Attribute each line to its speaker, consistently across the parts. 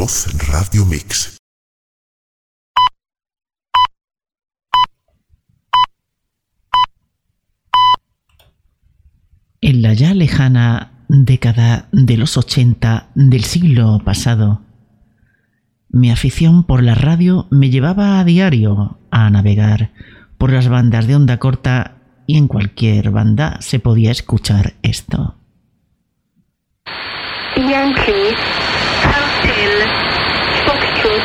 Speaker 1: Voz Radio Mix.
Speaker 2: En la ya lejana década de los 80 del siglo pasado, mi afición por la radio me llevaba a diario a navegar por las bandas de onda corta y en cualquier banda se podía escuchar esto
Speaker 3: Hotel, Foxtrot.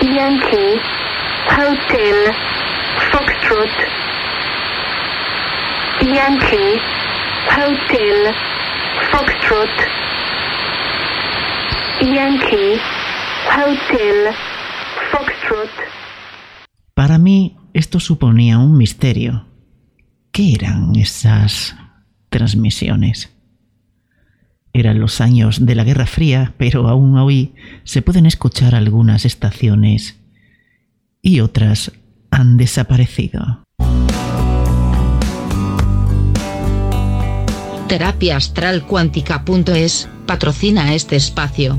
Speaker 3: Yankee, Hotel, Foxtrot. Yankee, Hotel, Foxtrot. Yankee, Hotel, Foxtrot.
Speaker 2: Para mí esto suponía un misterio. ¿Qué eran esas transmisiones? Eran los años de la Guerra Fría, pero aún hoy se pueden escuchar algunas estaciones y otras han desaparecido.
Speaker 4: Terapia Astral Cuántica.es patrocina este espacio.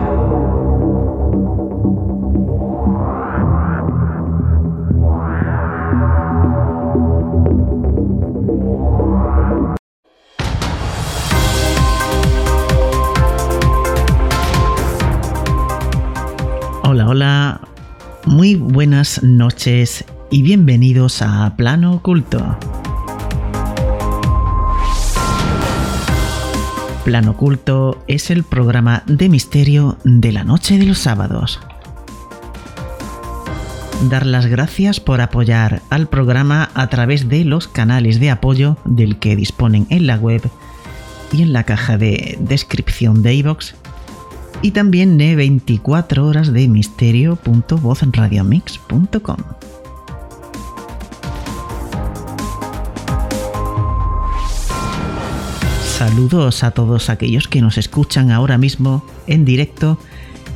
Speaker 2: Hola, muy buenas noches y bienvenidos a Plano Oculto. Plano Oculto es el programa de misterio de la noche de los sábados. Dar las gracias por apoyar al programa a través de los canales de apoyo del que disponen en la web y en la caja de descripción de iVoox y también de 24 horas de misterio.vozradiomix.com. Saludos a todos aquellos que nos escuchan ahora mismo en directo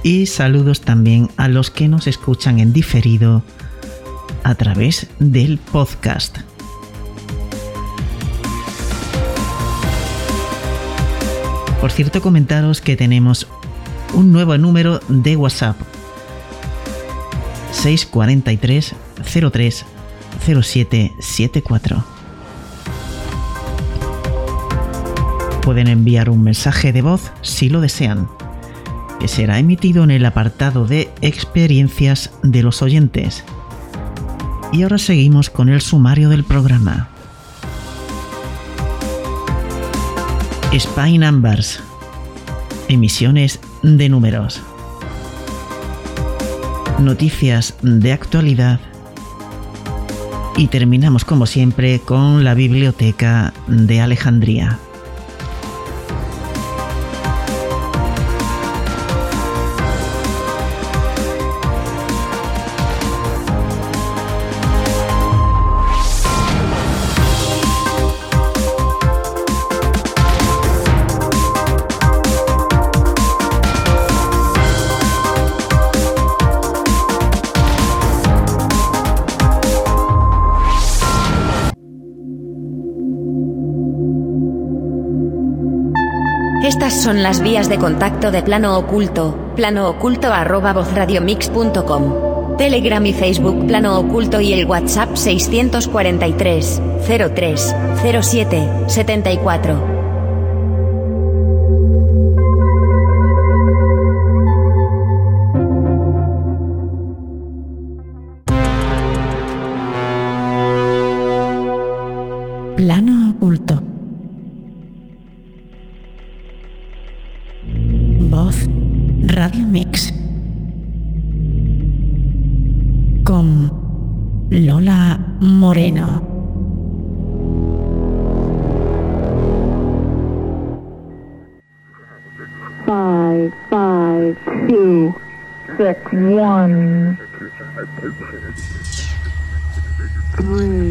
Speaker 2: y saludos también a los que nos escuchan en diferido a través del podcast. Por cierto, comentaros que tenemos un nuevo número de WhatsApp 643 03 0774. Pueden enviar un mensaje de voz si lo desean, que será emitido en el apartado de experiencias de los oyentes. Y ahora seguimos con el sumario del programa. Spy Numbers. Emisiones de números. Noticias de actualidad. Y terminamos como siempre con la Biblioteca de Alejandría.
Speaker 5: Son las vías de contacto de Plano Oculto, planooculto@vozradiomix.com. Telegram y Facebook Plano Oculto y el WhatsApp 643 03 07 74.
Speaker 3: One. Three,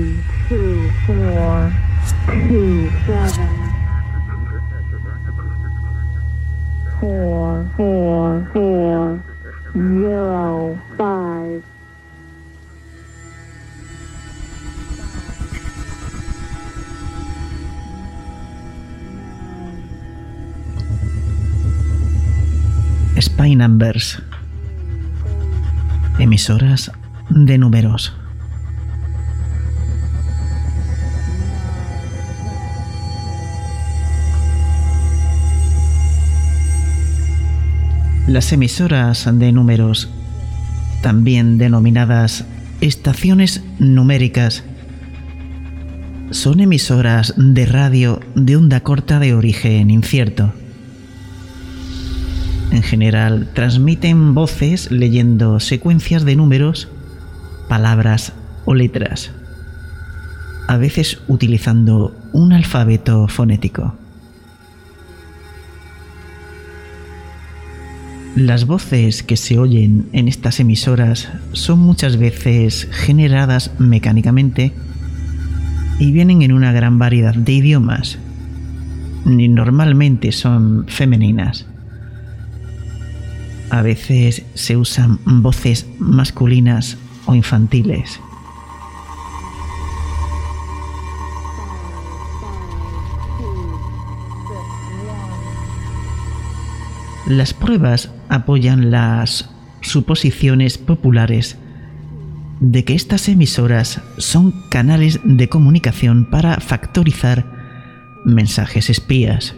Speaker 2: Emisoras de números. Las emisoras de números, también denominadas estaciones numéricas, son emisoras de radio de onda corta de origen incierto. En general, transmiten voces leyendo secuencias de números, palabras o letras, a veces utilizando un alfabeto fonético. Las voces que se oyen en estas emisoras son muchas veces generadas mecánicamente y vienen en una gran variedad de idiomas. Normalmente son femeninas. A veces se usan voces masculinas o infantiles. Las pruebas apoyan las suposiciones populares de que estas emisoras son canales de comunicación para factorizar mensajes espías.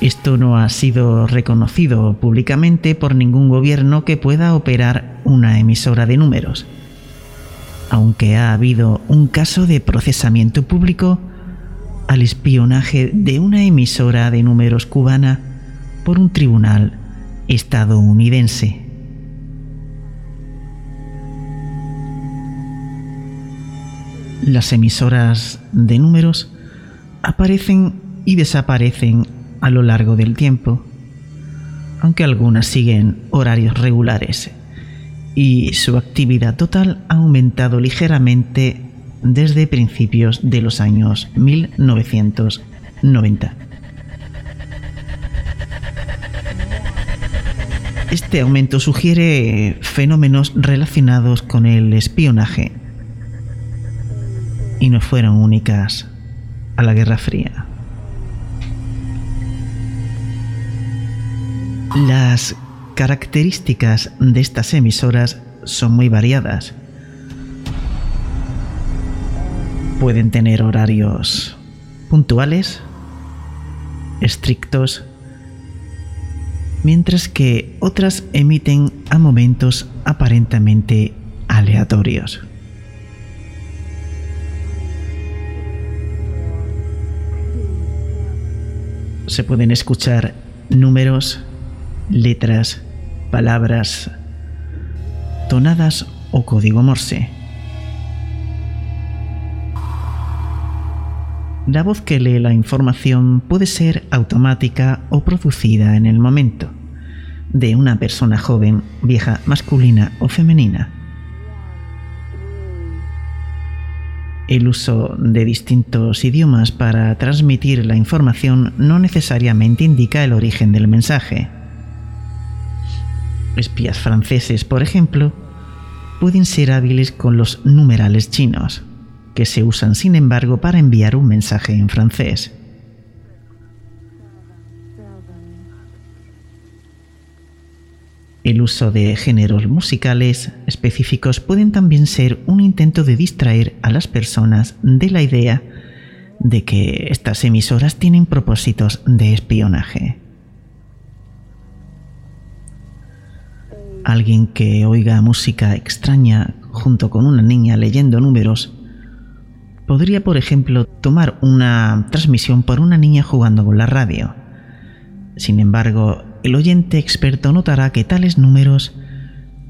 Speaker 2: Esto no ha sido reconocido públicamente por ningún gobierno que pueda operar una emisora de números, aunque ha habido un caso de procesamiento público al espionaje de una emisora de números cubana por un tribunal estadounidense. Las emisoras de números aparecen y desaparecen a lo largo del tiempo, aunque algunas siguen horarios regulares y su actividad total ha aumentado ligeramente desde principios de los años 1990. Este aumento sugiere fenómenos relacionados con el espionaje y no fueron únicas a la Guerra Fría. Las características de estas emisoras son muy variadas. Pueden tener horarios puntuales, estrictos, mientras que otras emiten a momentos aparentemente aleatorios. Se pueden escuchar números, letras, palabras, tonadas o código morse. La voz que lee la información puede ser automática o producida en el momento, de una persona joven, vieja, masculina o femenina. El uso de distintos idiomas para transmitir la información no necesariamente indica el origen del mensaje. Espías franceses, por ejemplo, pueden ser hábiles con los numerales chinos, que se usan sin embargo para enviar un mensaje en francés. El uso de géneros musicales específicos pueden también ser un intento de distraer a las personas de la idea de que estas emisoras tienen propósitos de espionaje. Alguien que oiga música extraña junto con una niña leyendo números podría, por ejemplo, tomar una transmisión por una niña jugando con la radio. Sin embargo, el oyente experto notará que tales números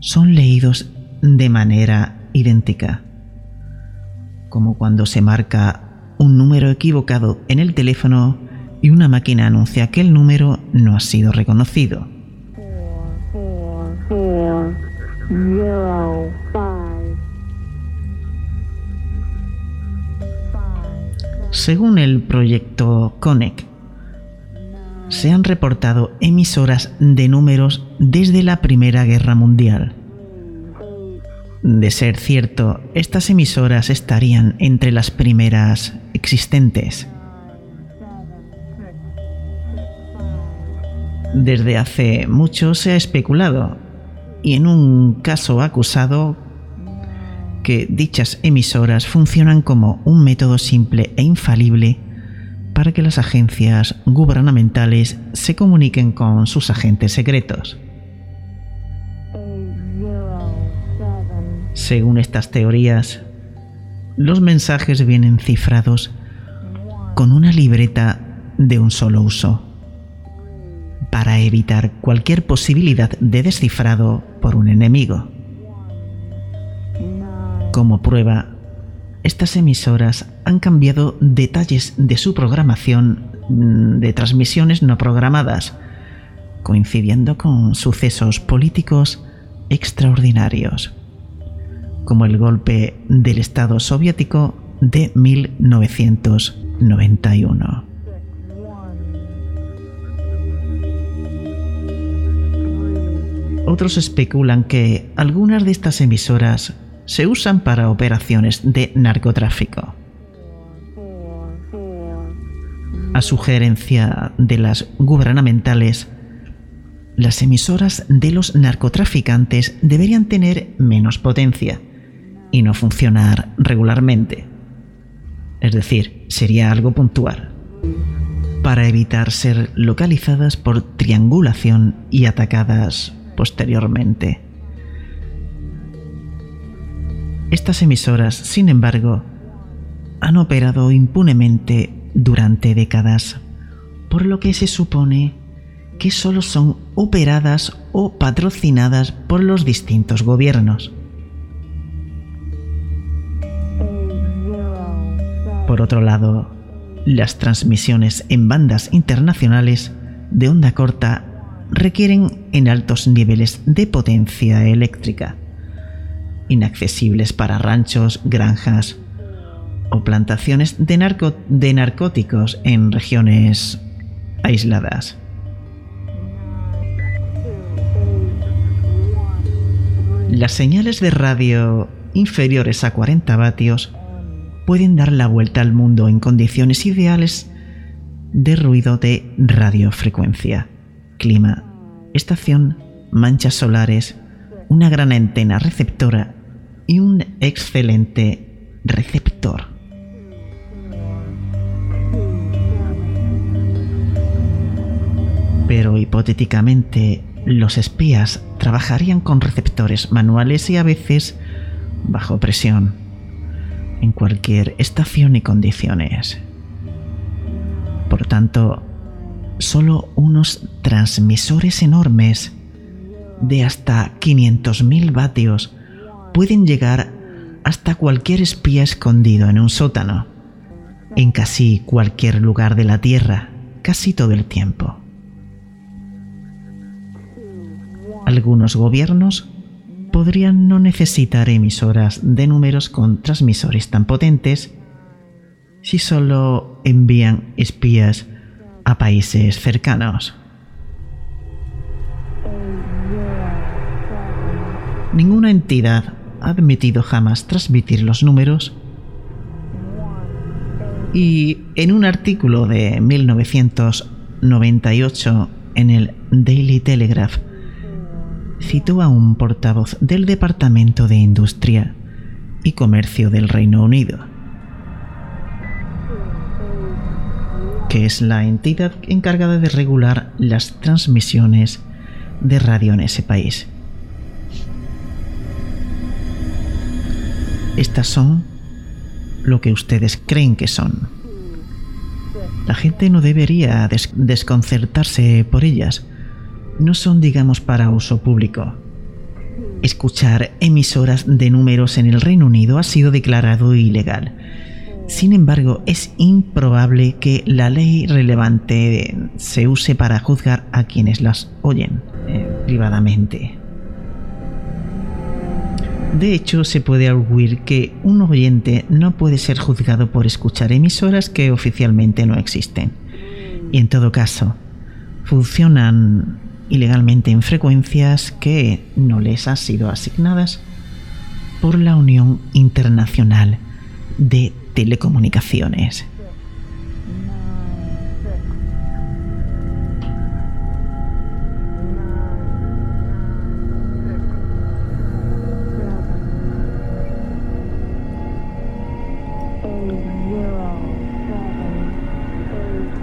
Speaker 2: son leídos de manera idéntica, como cuando se marca un número equivocado en el teléfono y una máquina anuncia que el número no ha sido reconocido. Según el proyecto CONEC, se han reportado emisoras de números desde la Primera Guerra Mundial. De ser cierto, estas emisoras estarían entre las primeras existentes. Desde hace mucho se ha especulado, y en un caso acusado, que dichas emisoras funcionan como un método simple e infalible para que las agencias gubernamentales se comuniquen con sus agentes secretos. Según estas teorías, los mensajes vienen cifrados con una libreta de un solo uso, para evitar cualquier posibilidad de descifrado por un enemigo. Como prueba, estas emisoras han cambiado detalles de su programación mm, de transmisiones no programadas, coincidiendo con sucesos políticos extraordinarios, como el golpe del Estado soviético de 1991. Otros especulan que algunas de estas emisoras se usan para operaciones de narcotráfico. A sugerencia de las gubernamentales, las emisoras de los narcotraficantes deberían tener menos potencia y no funcionar regularmente. Es decir, sería algo puntual, para evitar ser localizadas por triangulación y atacadas posteriormente. Estas emisoras, sin embargo, han operado impunemente durante décadas, por lo que se supone que solo son operadas o patrocinadas por los distintos gobiernos. Por otro lado, las transmisiones en bandas internacionales de onda corta requieren en altos niveles de potencia eléctrica, inaccesibles para ranchos, granjas o plantaciones de, narcóticos en regiones aisladas. Las señales de radio inferiores a 40 vatios pueden dar la vuelta al mundo en condiciones ideales de ruido de radiofrecuencia, clima, estación, manchas solares, una gran antena receptora y un excelente receptor. Pero hipotéticamente, los espías trabajarían con receptores manuales y a veces bajo presión, en cualquier estación y condiciones. Por tanto, solo unos transmisores enormes de hasta 500.000 vatios pueden llegar hasta cualquier espía escondido en un sótano, en casi cualquier lugar de la Tierra, casi todo el tiempo. Algunos gobiernos podrían no necesitar emisoras de números con transmisores tan potentes si solo envían espías a países cercanos. Ninguna entidad ha admitido jamás transmitir los números y en un artículo de 1998 en el Daily Telegraph citó a un portavoz del Departamento de Industria y Comercio del Reino Unido, es la entidad encargada de regular las transmisiones de radio en ese país. Estas son lo que ustedes creen que son. La gente no debería des- desconcertarse por ellas, no son, digamos, para uso público. Escuchar emisoras de números en el Reino Unido ha sido declarado ilegal. Sin embargo, es improbable que la ley relevante se use para juzgar a quienes las oyen eh, privadamente. De hecho, se puede arguir que un oyente no puede ser juzgado por escuchar emisoras que oficialmente no existen. Y en todo caso, funcionan ilegalmente en frecuencias que no les han sido asignadas por la Unión Internacional de Telecomunicaciones.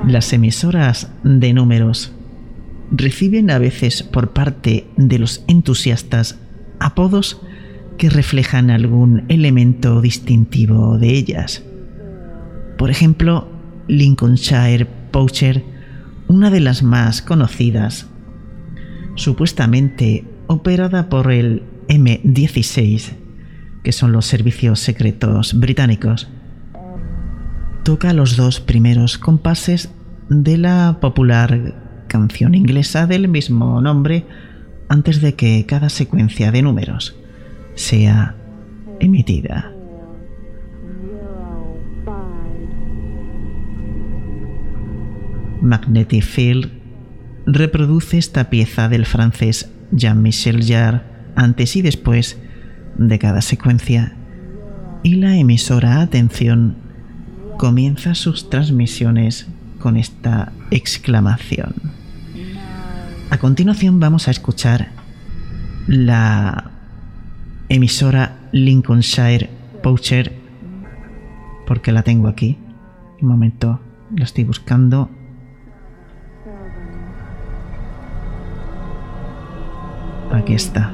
Speaker 2: Las emisoras de números reciben a veces por parte de los entusiastas apodos que reflejan algún elemento distintivo de ellas. Por ejemplo, Lincolnshire Poacher, una de las más conocidas, supuestamente operada por el M16, que son los servicios secretos británicos, toca los dos primeros compases de la popular canción inglesa del mismo nombre antes de que cada secuencia de números sea emitida. Magnetic Field reproduce esta pieza del francés Jean-Michel Jarre antes y después de cada secuencia y la emisora Atención comienza sus transmisiones con esta exclamación. A continuación vamos a escuchar la emisora Lincolnshire Poacher porque la tengo aquí. Un momento, la estoy buscando. Aquí está.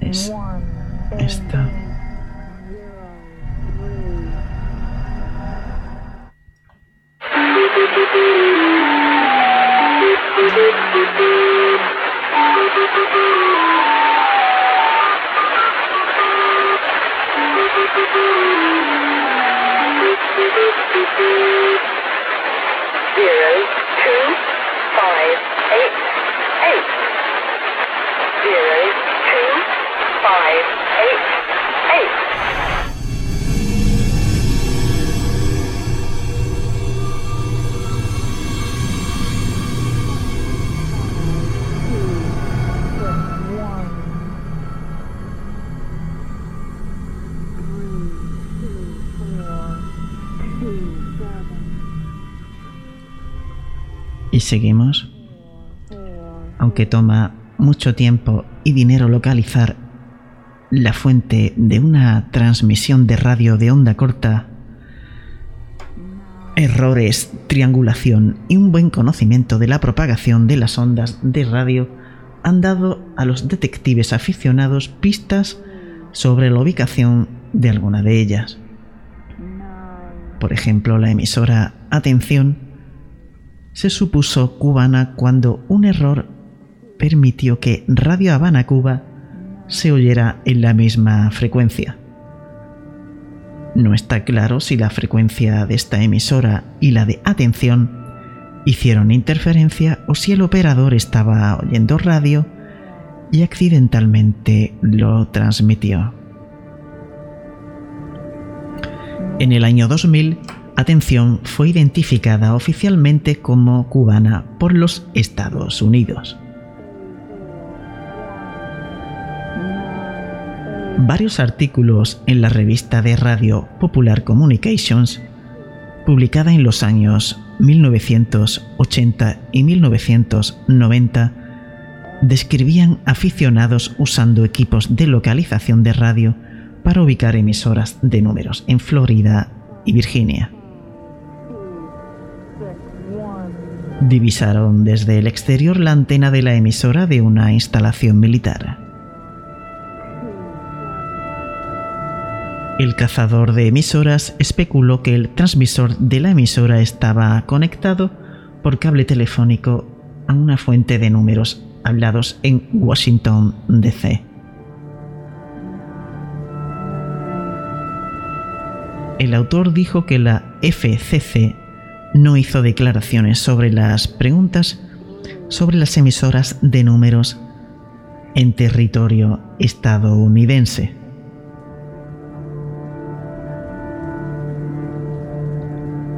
Speaker 2: Es esta.
Speaker 6: Zero, two, five, eight, eight. Zero, two, five,
Speaker 2: Y seguimos. Aunque toma mucho tiempo y dinero localizar la fuente de una transmisión de radio de onda corta, errores, triangulación y un buen conocimiento de la propagación de las ondas de radio han dado a los detectives aficionados pistas sobre la ubicación de alguna de ellas. Por ejemplo, la emisora Atención se supuso cubana cuando un error permitió que Radio Habana Cuba se oyera en la misma frecuencia. No está claro si la frecuencia de esta emisora y la de atención hicieron interferencia o si el operador estaba oyendo radio y accidentalmente lo transmitió. En el año 2000, Atención fue identificada oficialmente como cubana por los Estados Unidos. Varios artículos en la revista de radio Popular Communications, publicada en los años 1980 y 1990, describían aficionados usando equipos de localización de radio para ubicar emisoras de números en Florida y Virginia. Divisaron desde el exterior la antena de la emisora de una instalación militar. El cazador de emisoras especuló que el transmisor de la emisora estaba conectado por cable telefónico a una fuente de números hablados en Washington, D.C. El autor dijo que la FCC no hizo declaraciones sobre las preguntas sobre las emisoras de números en territorio estadounidense.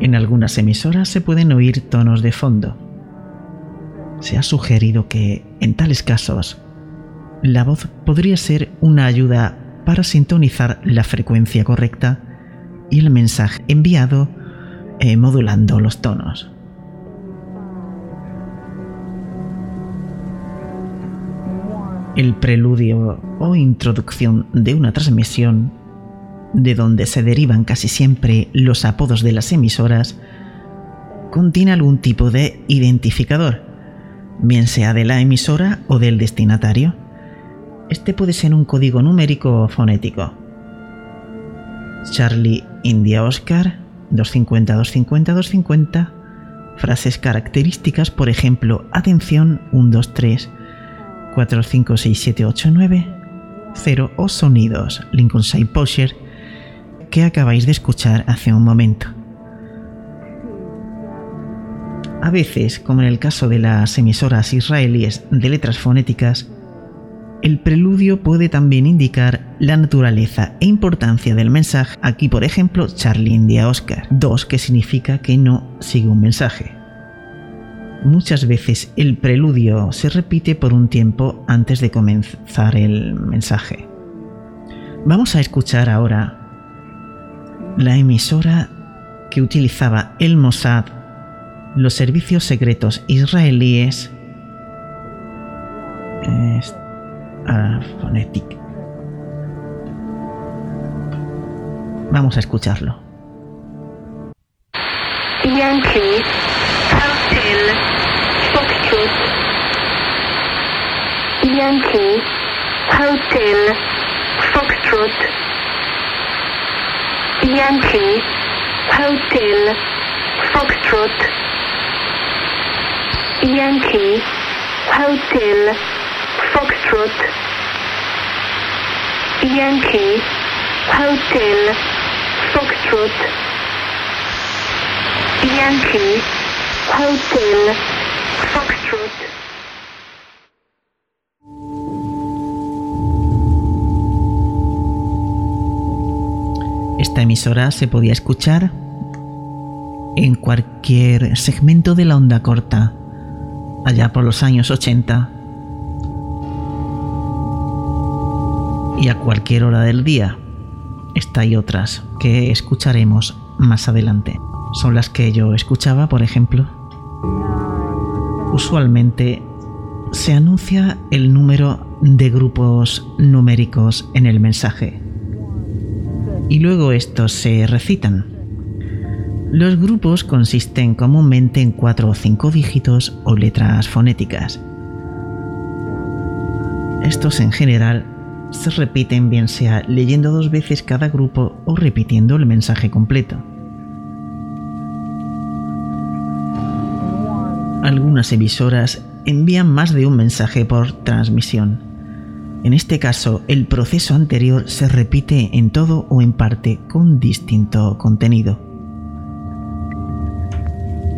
Speaker 2: En algunas emisoras se pueden oír tonos de fondo. Se ha sugerido que, en tales casos, la voz podría ser una ayuda para sintonizar la frecuencia correcta y el mensaje enviado eh, modulando los tonos. El preludio o introducción de una transmisión, de donde se derivan casi siempre los apodos de las emisoras, contiene algún tipo de identificador, bien sea de la emisora o del destinatario. Este puede ser un código numérico o fonético. Charlie India Oscar 250 250 250 frases características, por ejemplo, atención 1 2 3 4 5 6 7 8 9 0 o sonidos Lincolnshire Posher que acabáis de escuchar hace un momento. A veces, como en el caso de las emisoras israelíes de letras fonéticas, el preludio puede también indicar la naturaleza e importancia del mensaje. Aquí, por ejemplo, Charlie India Oscar 2, que significa que no sigue un mensaje. Muchas veces el preludio se repite por un tiempo antes de comenzar el mensaje. Vamos a escuchar ahora la emisora que utilizaba el Mossad, los servicios secretos israelíes, a Phonetic. Vamos a escucharlo.
Speaker 3: Yankee, Hotel, Foxtrot. Yankee, Hotel, Foxtrot. Yankee, Hotel, Foxtrot. Yankee, Hotel. Yankee, Hotel, Foxtrot. Yankee, Hotel, Foxtrot.
Speaker 2: Esta emisora se podía escuchar en cualquier segmento de la onda corta, allá por los años 80, y a cualquier hora del día. Esta y otras que escucharemos más adelante. Son las que yo escuchaba, por ejemplo. Usualmente se anuncia el número de grupos numéricos en el mensaje. Y luego estos se recitan. Los grupos consisten comúnmente en cuatro o cinco dígitos o letras fonéticas. Estos en general se repiten bien sea leyendo dos veces cada grupo o repitiendo el mensaje completo. Algunas emisoras envían más de un mensaje por transmisión. En este caso, el proceso anterior se repite en todo o en parte con distinto contenido.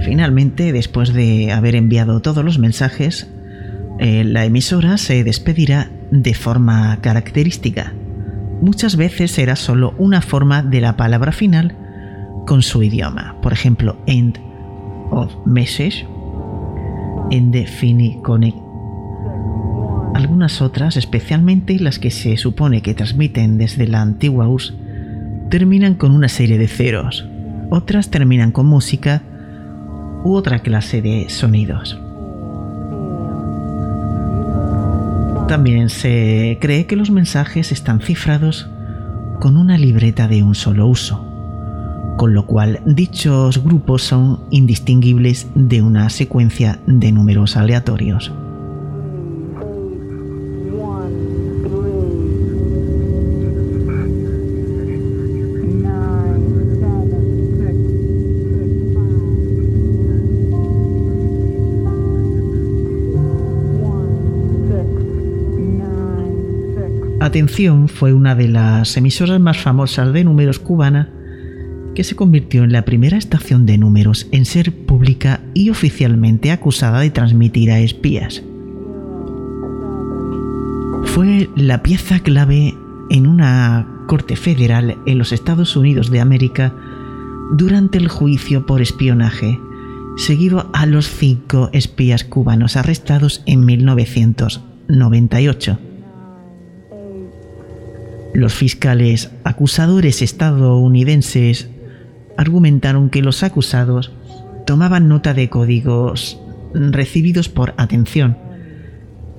Speaker 2: Finalmente, después de haber enviado todos los mensajes, eh, la emisora se despedirá de forma característica. Muchas veces será solo una forma de la palabra final con su idioma. Por ejemplo, end of message, connect. Algunas otras, especialmente las que se supone que transmiten desde la antigua US, terminan con una serie de ceros. Otras terminan con música u otra clase de sonidos. También se cree que los mensajes están cifrados con una libreta de un solo uso, con lo cual dichos grupos son indistinguibles de una secuencia de números aleatorios. Atención fue una de las emisoras más famosas de números cubana que se convirtió en la primera estación de números en ser pública y oficialmente acusada de transmitir a espías. Fue la pieza clave en una corte federal en los Estados Unidos de América durante el juicio por espionaje, seguido a los cinco espías cubanos arrestados en 1998. Los fiscales acusadores estadounidenses argumentaron que los acusados tomaban nota de códigos recibidos por atención,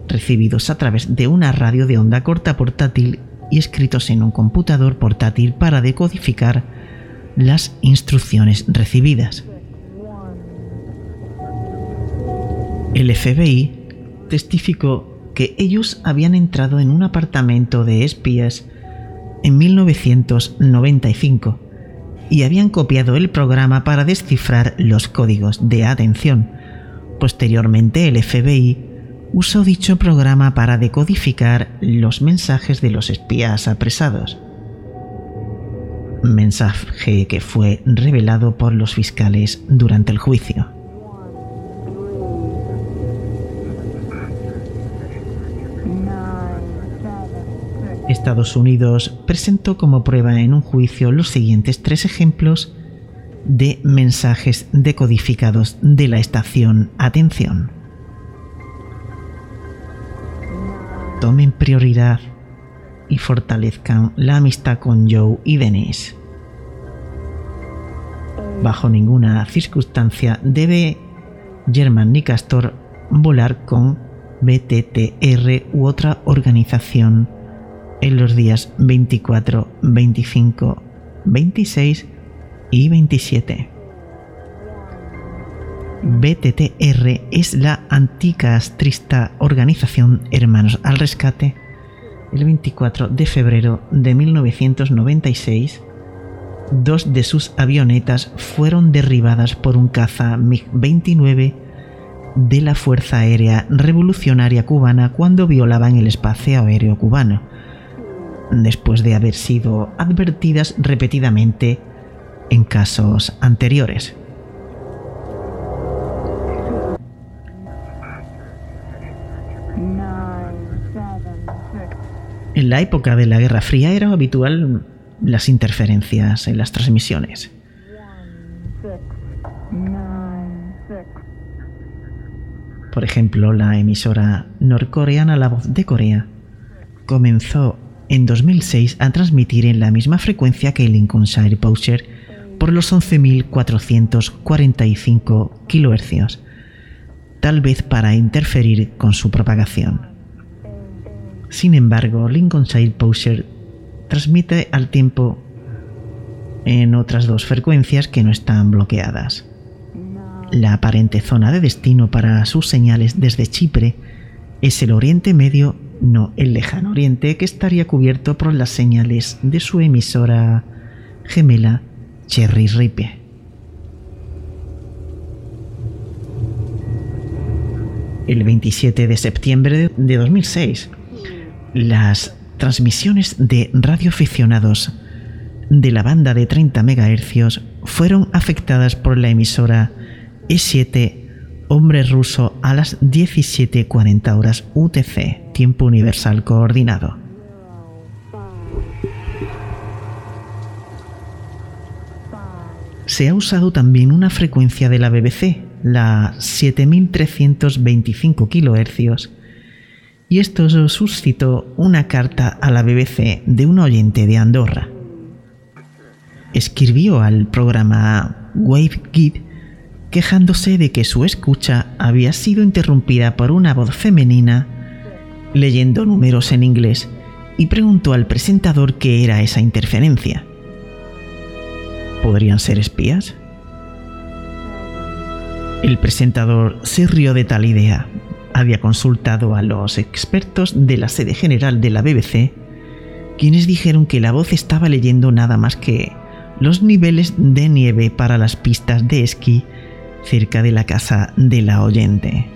Speaker 2: recibidos a través de una radio de onda corta portátil y escritos en un computador portátil para decodificar las instrucciones recibidas. El FBI testificó que ellos habían entrado en un apartamento de espías en 1995 y habían copiado el programa para descifrar los códigos de atención. Posteriormente el FBI usó dicho programa para decodificar los mensajes de los espías apresados. Mensaje que fue revelado por los fiscales durante el juicio. Estados Unidos presentó como prueba en un juicio los siguientes tres ejemplos de mensajes decodificados de la estación Atención. Tomen prioridad y fortalezcan la amistad con Joe y Denise. Bajo ninguna circunstancia debe German ni Castor volar con BTTR u otra organización en los días 24, 25, 26 y 27. BTTR es la anticastrista organización Hermanos al Rescate. El 24 de febrero de 1996, dos de sus avionetas fueron derribadas por un caza MiG-29 de la Fuerza Aérea Revolucionaria Cubana cuando violaban el espacio aéreo cubano después de haber sido advertidas repetidamente en casos anteriores. En la época de la Guerra Fría era habitual las interferencias en las transmisiones. Por ejemplo, la emisora norcoreana La Voz de Corea comenzó en 2006 a transmitir en la misma frecuencia que el Lincolnshire Poacher por los 11.445 kHz, tal vez para interferir con su propagación. Sin embargo, Lincolnshire Poacher transmite al tiempo en otras dos frecuencias que no están bloqueadas. La aparente zona de destino para sus señales desde Chipre es el Oriente Medio no el lejano oriente que estaría cubierto por las señales de su emisora gemela Cherry Ripe. El 27 de septiembre de 2006, las transmisiones de radioaficionados de la banda de 30 MHz fueron afectadas por la emisora E7 Hombre ruso a las 17.40 horas UTC, tiempo universal coordinado. Se ha usado también una frecuencia de la BBC, la 7325 kHz, y esto suscitó una carta a la BBC de un oyente de Andorra. Escribió al programa WaveGit quejándose de que su escucha había sido interrumpida por una voz femenina leyendo números en inglés y preguntó al presentador qué era esa interferencia. ¿Podrían ser espías? El presentador se rió de tal idea. Había consultado a los expertos de la sede general de la BBC, quienes dijeron que la voz estaba leyendo nada más que los niveles de nieve para las pistas de esquí cerca de la casa de la oyente.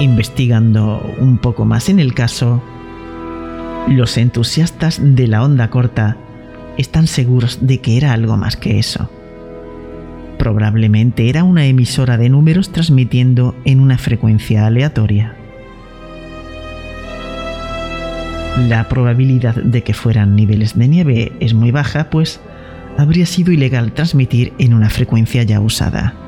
Speaker 2: Investigando un poco más en el caso, los entusiastas de la onda corta están seguros de que era algo más que eso. Probablemente era una emisora de números transmitiendo en una frecuencia aleatoria. La probabilidad de que fueran niveles de nieve es muy baja, pues habría sido ilegal transmitir en una frecuencia ya usada.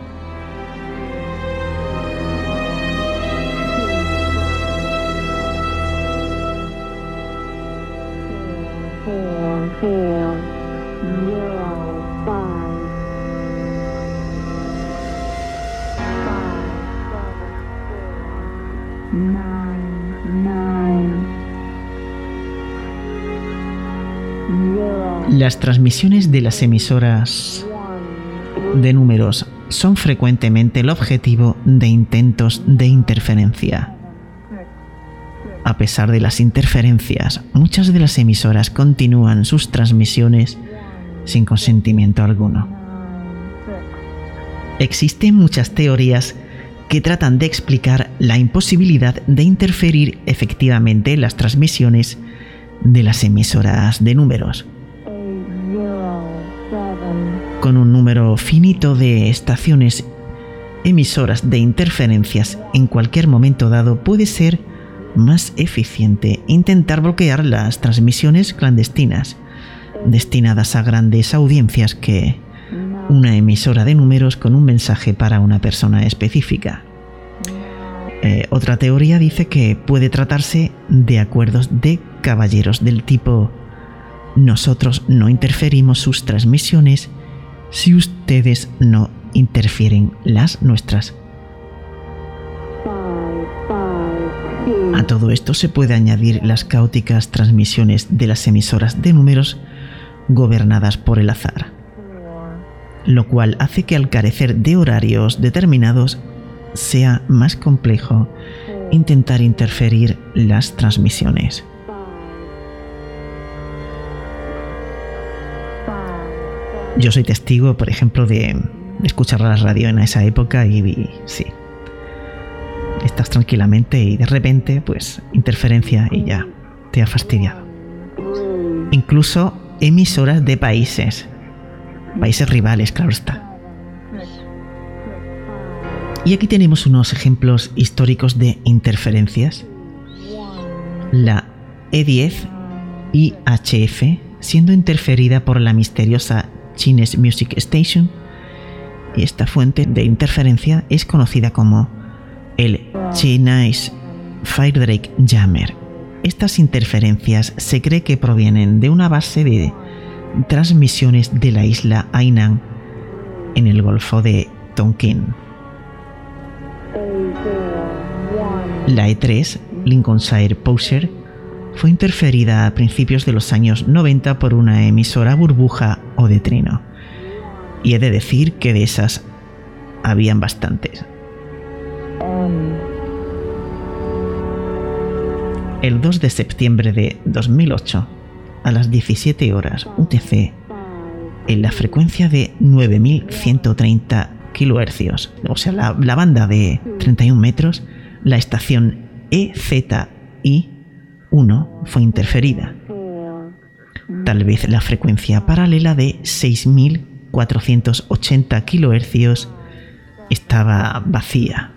Speaker 2: Transmisiones de las emisoras de números son frecuentemente el objetivo de intentos de interferencia. A pesar de las interferencias, muchas de las emisoras continúan sus transmisiones sin consentimiento alguno. Existen muchas teorías que tratan de explicar la imposibilidad de interferir efectivamente en las transmisiones de las emisoras de números. Un número finito de estaciones emisoras de interferencias en cualquier momento dado puede ser más eficiente intentar bloquear las transmisiones clandestinas destinadas a grandes audiencias que una emisora de números con un mensaje para una persona específica. Eh, otra teoría dice que puede tratarse de acuerdos de caballeros del tipo nosotros no interferimos sus transmisiones si ustedes no interfieren las nuestras. A todo esto se puede añadir las caóticas transmisiones de las emisoras de números gobernadas por el azar, lo cual hace que al carecer de horarios determinados sea más complejo intentar interferir las transmisiones. Yo soy testigo, por ejemplo, de, escuchar la radio en esa época y, sí, estás tranquilamente y de repente, pues, interferencia y ya, te ha fastidiado. Incluso emisoras de países, países rivales, claro está. Y aquí tenemos unos ejemplos históricos de interferencias. La E10 IHF siendo interferida por la misteriosa Chinese Music Station. Y esta fuente de interferencia es conocida como el Chinese Firedrake Jammer. Estas interferencias se cree que provienen de una base de transmisiones de la isla Hainan en el Golfo de Tonkin. La E3, Lincolnshire Poser, fue interferida a principios de los años 90 por una emisora burbuja o de trino. Y he de decir que de esas habían bastantes. El 2 de septiembre de 2008, a las 17 horas UTC, en la frecuencia de 9130 kHz, o sea, la, la banda de 31 metros, la estación EZI-1 fue interferida. Tal vez la frecuencia paralela de 6480 kHz estaba vacía.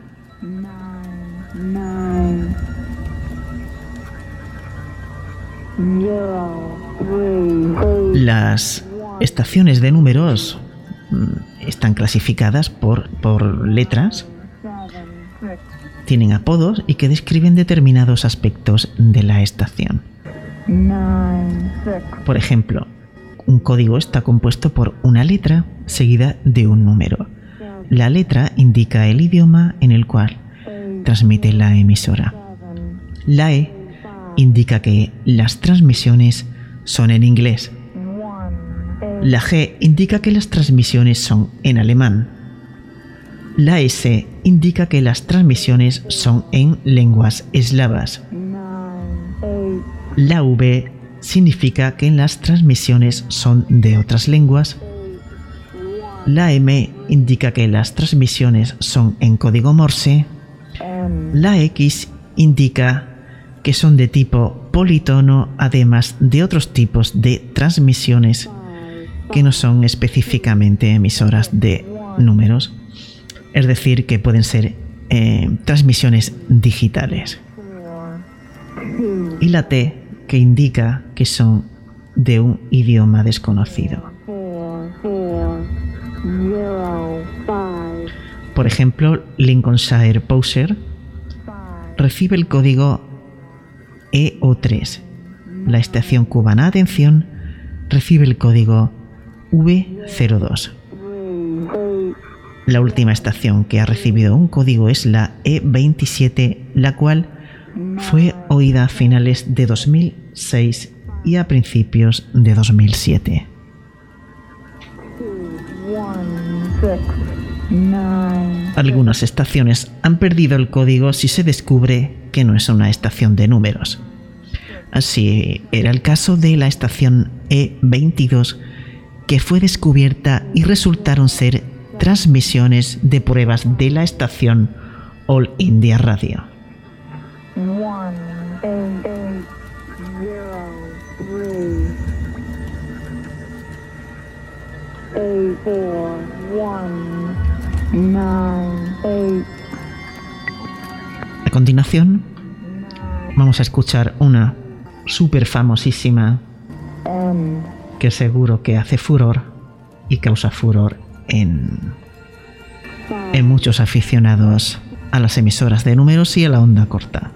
Speaker 2: Las estaciones de números mm, están clasificadas por, por letras, tienen apodos y que describen determinados aspectos de la estación. Por ejemplo, un código está compuesto por una letra seguida de un número. La letra indica el idioma en el cual transmite la emisora. La E indica que las transmisiones son en inglés. La G indica que las transmisiones son en alemán. La S indica que las transmisiones son en lenguas eslavas. La V significa que las transmisiones son de otras lenguas. La M indica que las transmisiones son en código Morse La X indica que son de tipo politono, además de otros tipos de transmisiones que no son específicamente emisoras de números, es decir, que pueden ser eh, transmisiones digitales. Y la T, que indica que son de un idioma desconocido. Por ejemplo, Lincolnshire Poser recibe el código EO3. La estación cubana Atención recibe el código V02. La última estación que ha recibido un código es la E27, la cual fue oída a finales de 2006 y a principios de 2007. Algunas estaciones han perdido el código si se descubre que no es una estación de números. Así era el caso de la estación E22 que fue descubierta y resultaron ser transmisiones de pruebas de la estación All India Radio. A continuación, vamos a escuchar una súper famosísima que seguro que hace furor y causa furor en, muchos aficionados a las emisoras de números y a la onda corta.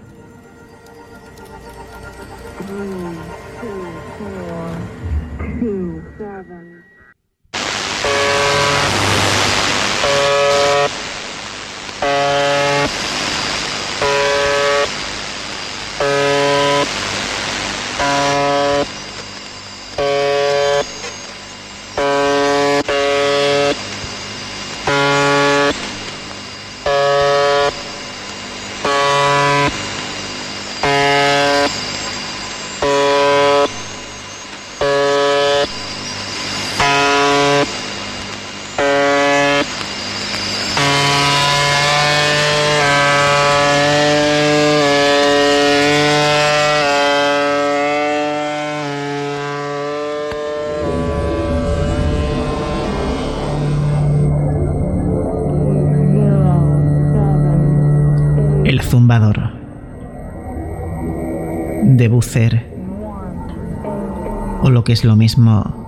Speaker 2: Es lo mismo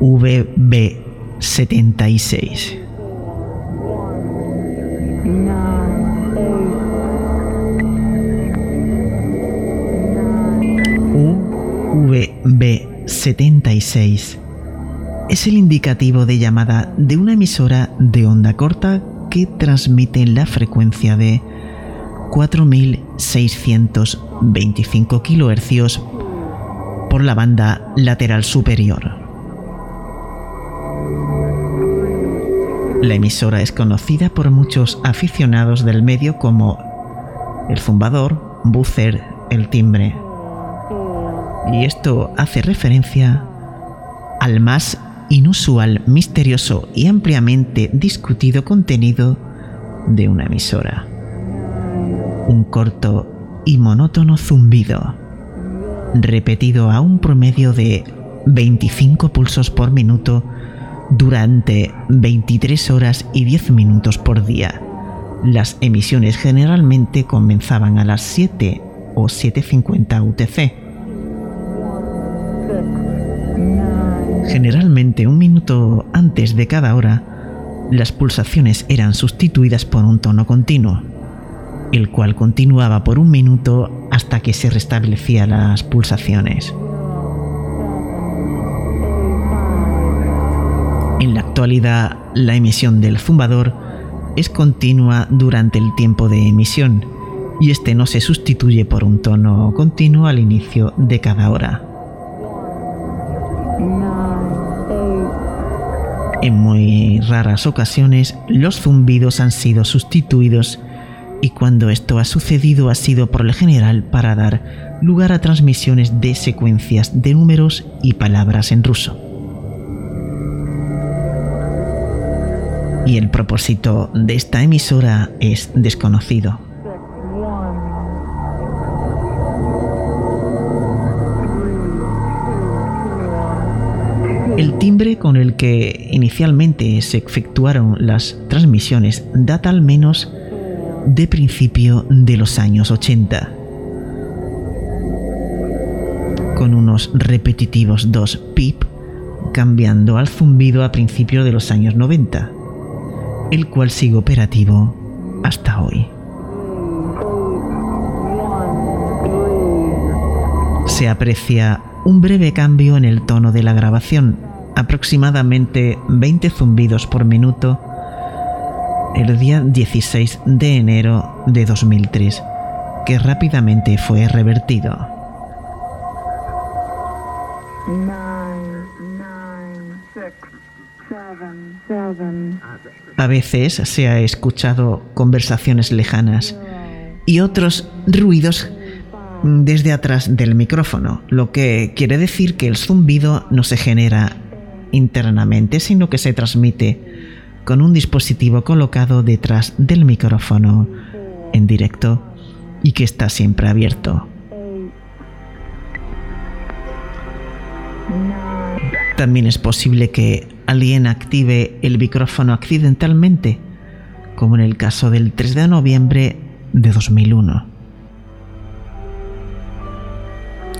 Speaker 2: UVB76. UVB76 es el indicativo de llamada de una emisora de onda corta que transmite la frecuencia de 4625 kHz por la banda lateral superior. La emisora es conocida por muchos aficionados del medio como el zumbador, buzzer, el timbre. Y esto hace referencia al más inusual, misterioso y ampliamente discutido contenido de una emisora. Un corto y monótono zumbido, repetido a un promedio de 25 pulsos por minuto durante 23 horas y 10 minutos por día. Las emisiones generalmente comenzaban a las 7 o 7.50 UTC. Generalmente un minuto antes de cada hora, las pulsaciones eran sustituidas por un tono continuo, el cual continuaba por un minuto hasta que se restablecían las pulsaciones. En la actualidad, la emisión del zumbador es continua durante el tiempo de emisión y este no se sustituye por un tono continuo al inicio de cada hora. En muy raras ocasiones, los zumbidos han sido sustituidos y cuando esto ha sucedido ha sido por lo general para dar lugar a transmisiones de secuencias de números y palabras en ruso. y el propósito de esta emisora es desconocido. El timbre con el que inicialmente se efectuaron las transmisiones data al menos de principio de los años 80, con unos repetitivos dos pip cambiando al zumbido a principios de los años 90, el cual sigue operativo hasta hoy. Se aprecia un breve cambio en el tono de la grabación, aproximadamente 20 zumbidos por minuto, el día 16 de enero de 2003, que rápidamente fue revertido. A veces se ha escuchado conversaciones lejanas y otros ruidos desde atrás del micrófono, lo que quiere decir que el zumbido no se genera internamente, sino que se transmite con un dispositivo colocado detrás del micrófono en directo y que está siempre abierto. También es posible que alguien active el micrófono accidentalmente, como en el caso del 3 de noviembre de 2001.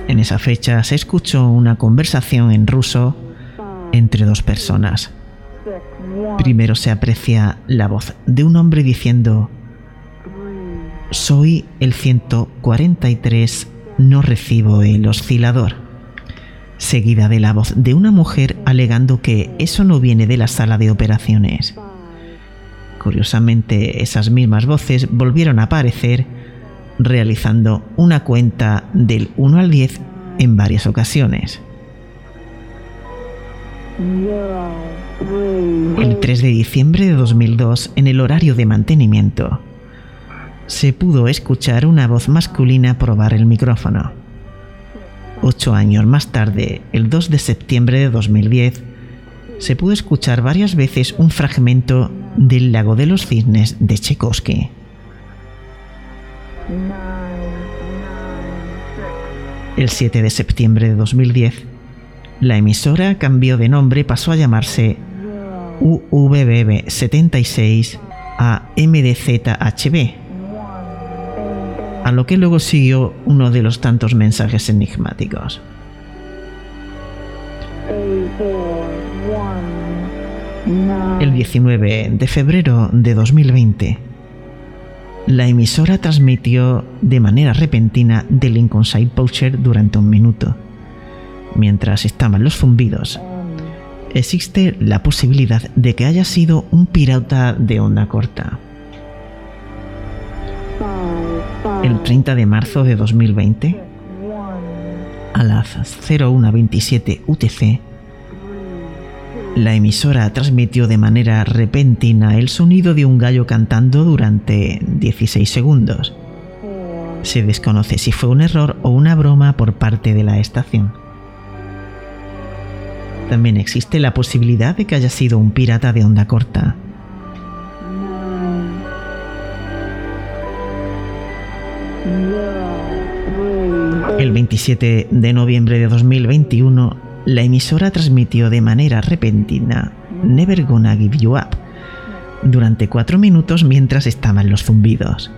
Speaker 2: En esa fecha se escuchó una conversación en ruso entre dos personas. Primero se aprecia la voz de un hombre diciendo, soy el 143, no recibo el oscilador. Seguida de la voz de una mujer alegando que eso no viene de la sala de operaciones. Curiosamente, esas mismas voces volvieron a aparecer realizando una cuenta del 1 al 10 en varias ocasiones. El 3 de diciembre de 2002, en el horario de mantenimiento, se pudo escuchar una voz masculina probar el micrófono. Ocho años más tarde, el 2 de septiembre de 2010, se pudo escuchar varias veces un fragmento del Lago de los Cisnes de Tchaikovsky. El 7 de septiembre de 2010, la emisora cambió de nombre, pasó a llamarse UVB 76 a MDZHB, a lo que luego siguió uno de los tantos mensajes enigmáticos. El 19 de febrero de 2020, la emisora transmitió de manera repentina The Lincoln Side durante un minuto. Mientras estaban los zumbidos, existe la posibilidad de que haya sido un pirata de onda corta. El 30 de marzo de 2020, a las 0127 UTC, la emisora transmitió de manera repentina el sonido de un gallo cantando durante 16 segundos. Se desconoce si fue un error o una broma por parte de la estación. También existe la posibilidad de que haya sido un pirata de onda corta. El 27 de noviembre de 2021, la emisora transmitió de manera repentina Never Gonna Give You Up durante cuatro minutos mientras estaban los zumbidos,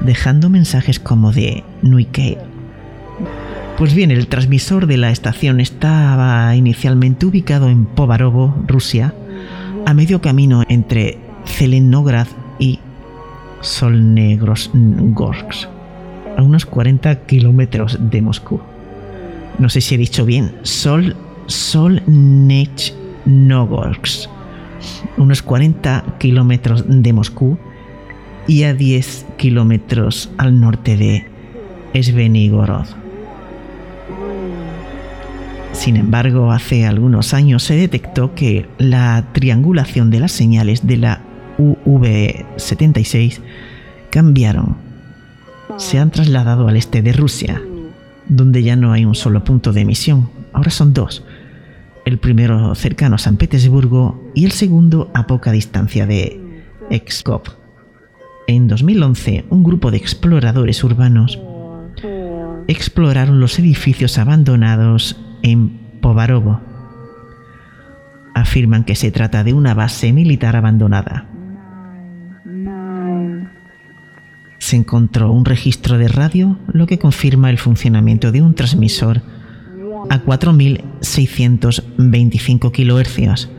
Speaker 2: dejando mensajes como de Nuike. Pues bien, el transmisor de la estación estaba inicialmente ubicado en Povarovo, Rusia, a medio camino entre Zelenograd y Solnegrosgorsk, a unos 40 kilómetros de Moscú no sé si he dicho bien, Sol, Solnechnogorsk, unos 40 kilómetros de Moscú y a 10 kilómetros al norte de Svenigorod. Sin embargo, hace algunos años se detectó que la triangulación de las señales de la UV76 cambiaron. Se han trasladado al este de Rusia donde ya no hay un solo punto de emisión, ahora son dos. el primero cercano a San Petersburgo y el segundo a poca distancia de Pskov. En 2011, un grupo de exploradores urbanos exploraron los edificios abandonados en Povarovo. Afirman que se trata de una base militar abandonada. Se encontró un registro de radio, lo que confirma el funcionamiento de un transmisor a 4.625 kHz.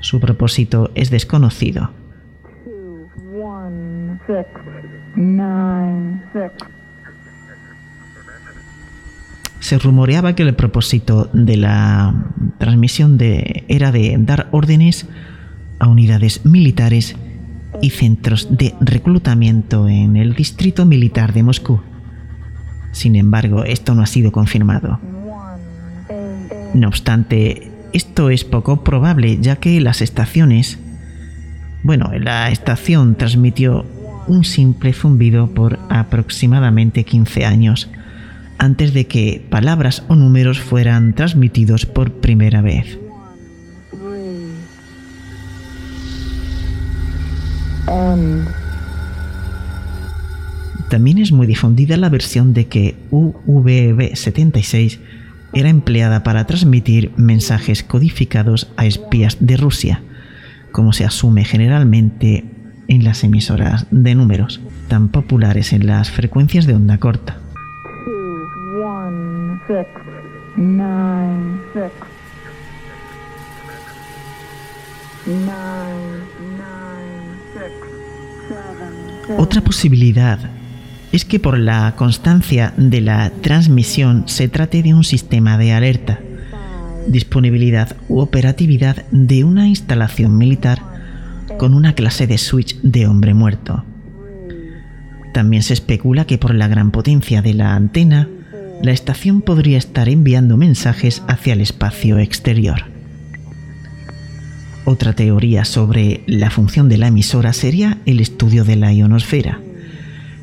Speaker 2: Su propósito es desconocido. Se rumoreaba que el propósito de la transmisión era de dar órdenes a unidades militares y centros de reclutamiento en el distrito militar de Moscú. Sin embargo, esto no ha sido confirmado. No obstante, esto es poco probable ya que las estaciones... Bueno, la estación transmitió un simple zumbido por aproximadamente 15 años antes de que palabras o números fueran transmitidos por primera vez. También es muy difundida la versión de que UVB-76 era empleada para transmitir mensajes codificados a espías de Rusia, como se asume generalmente en las emisoras de números, tan populares en las frecuencias de onda corta. Otra posibilidad es que por la constancia de la transmisión se trate de un sistema de alerta, disponibilidad u operatividad de una instalación militar con una clase de switch de hombre muerto. También se especula que por la gran potencia de la antena, la estación podría estar enviando mensajes hacia el espacio exterior. Otra teoría sobre la función de la emisora sería el estudio de la ionosfera,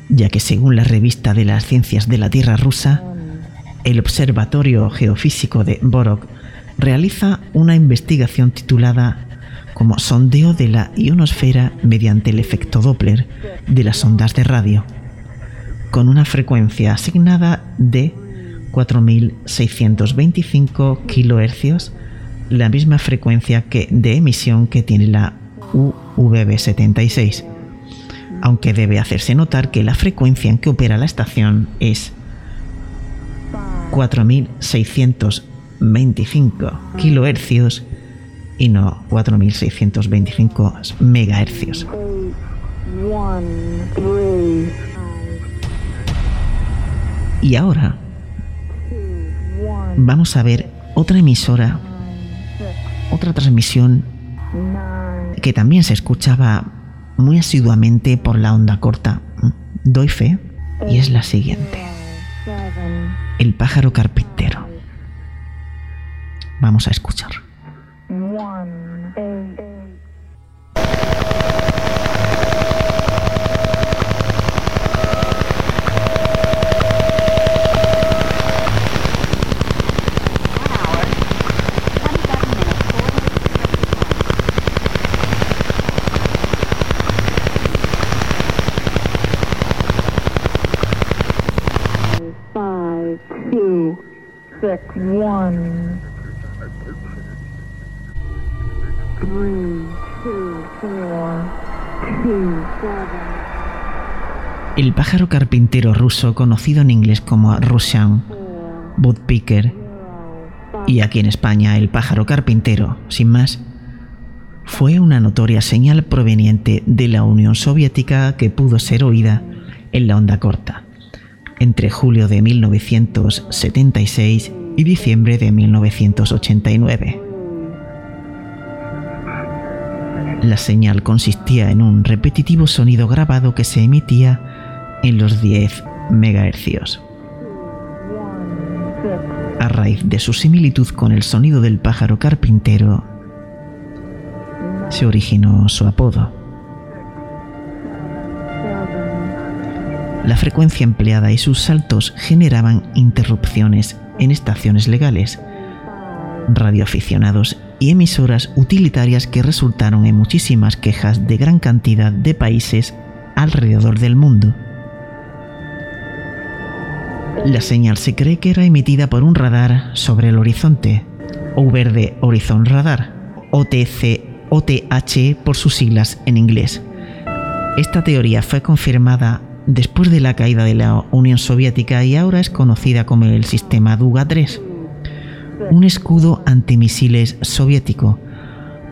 Speaker 2: ya que según la revista de las ciencias de la Tierra rusa, el Observatorio Geofísico de Borok realiza una investigación titulada como sondeo de la ionosfera mediante el efecto Doppler de las ondas de radio, con una frecuencia asignada de 4.625 kHz la misma frecuencia que de emisión que tiene la UVB76, aunque debe hacerse notar que la frecuencia en que opera la estación es 4625 kHz y no 4625 MHz. Y ahora vamos a ver otra emisora otra transmisión que también se escuchaba muy asiduamente por la onda corta. Doy fe y es la siguiente. El pájaro carpintero. Vamos a escuchar. El pájaro carpintero ruso, conocido en inglés como Russian Woodpecker, y aquí en España el pájaro carpintero, sin más, fue una notoria señal proveniente de la Unión Soviética que pudo ser oída en la onda corta entre julio de 1976 y diciembre de 1989. La señal consistía en un repetitivo sonido grabado que se emitía en los 10 MHz. A raíz de su similitud con el sonido del pájaro carpintero, se originó su apodo. La frecuencia empleada y sus saltos generaban interrupciones en estaciones legales, radioaficionados y emisoras utilitarias que resultaron en muchísimas quejas de gran cantidad de países alrededor del mundo. La señal se cree que era emitida por un radar sobre el horizonte, o verde Horizon Radar, OTC, OTH por sus siglas en inglés. Esta teoría fue confirmada después de la caída de la Unión Soviética y ahora es conocida como el sistema Duga 3, un escudo antimisiles soviético,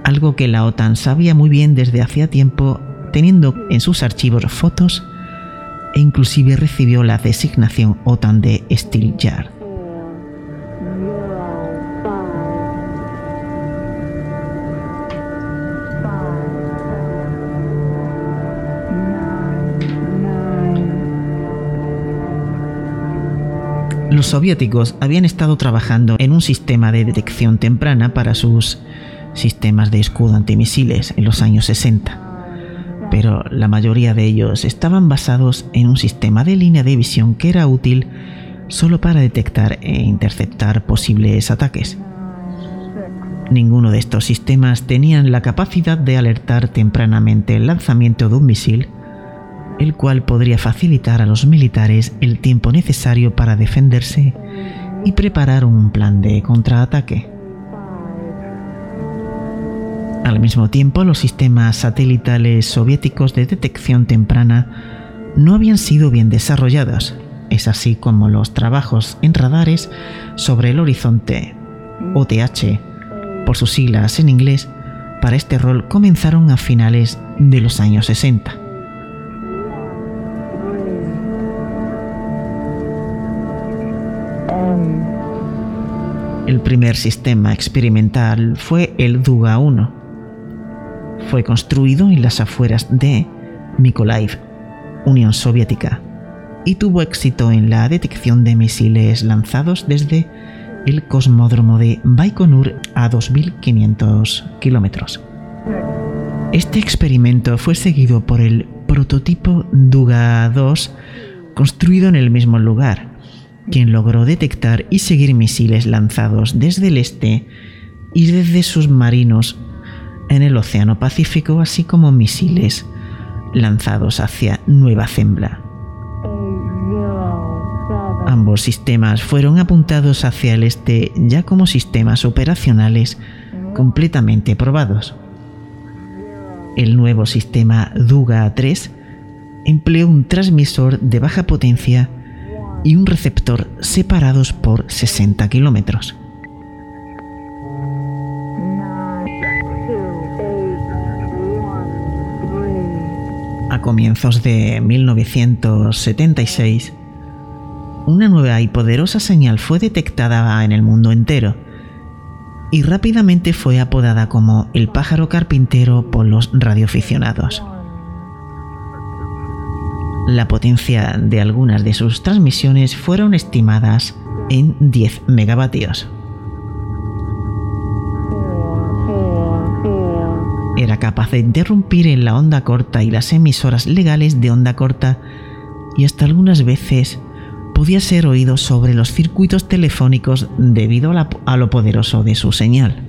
Speaker 2: algo que la OTAN sabía muy bien desde hacía tiempo, teniendo en sus archivos fotos e inclusive recibió la designación OTAN de Steel Yard. Los soviéticos habían estado trabajando en un sistema de detección temprana para sus sistemas de escudo antimisiles en los años 60 pero la mayoría de ellos estaban basados en un sistema de línea de visión que era útil solo para detectar e interceptar posibles ataques. Ninguno de estos sistemas tenían la capacidad de alertar tempranamente el lanzamiento de un misil, el cual podría facilitar a los militares el tiempo necesario para defenderse y preparar un plan de contraataque. Al mismo tiempo, los sistemas satelitales soviéticos de detección temprana no habían sido bien desarrollados. Es así como los trabajos en radares sobre el horizonte, OTH, por sus siglas en inglés, para este rol comenzaron a finales de los años 60. El primer sistema experimental fue el Duga 1, fue construido en las afueras de Mykolaiv, Unión Soviética, y tuvo éxito en la detección de misiles lanzados desde el cosmódromo de Baikonur a 2.500 kilómetros. Este experimento fue seguido por el prototipo Duga 2 construido en el mismo lugar, quien logró detectar y seguir misiles lanzados desde el este y desde submarinos en el Océano Pacífico, así como misiles lanzados hacia Nueva Zembla. Ambos sistemas fueron apuntados hacia el este ya como sistemas operacionales completamente probados. El nuevo sistema Duga 3 empleó un transmisor de baja potencia y un receptor separados por 60 kilómetros. Comienzos de 1976, una nueva y poderosa señal fue detectada en el mundo entero y rápidamente fue apodada como el pájaro carpintero por los radioaficionados. La potencia de algunas de sus transmisiones fueron estimadas en 10 megavatios. Era capaz de interrumpir en la onda corta y las emisoras legales de onda corta y hasta algunas veces podía ser oído sobre los circuitos telefónicos debido a, lo poderoso de su señal.